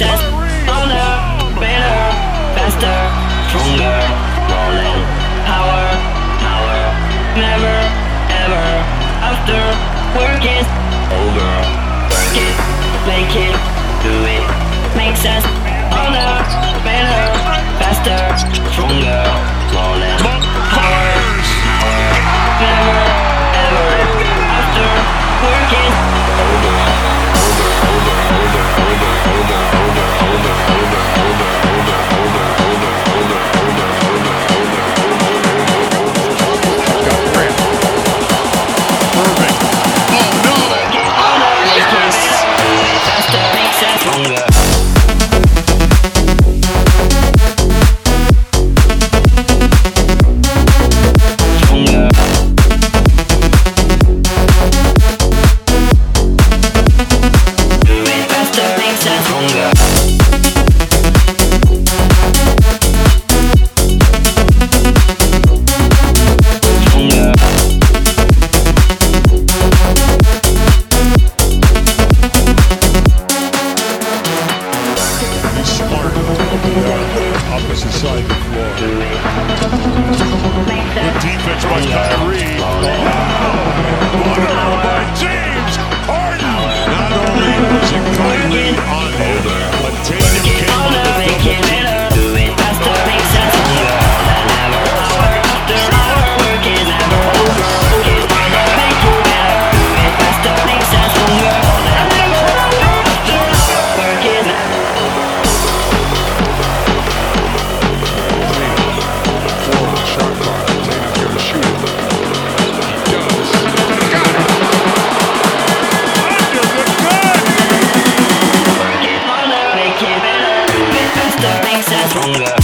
us older, better, faster, stronger, rolling, power, power, never, ever, after, work it, over, work it, make it, do it, makes us older, better, faster, stronger. opposite side of the floor. Good defense by Kyrie. stronger.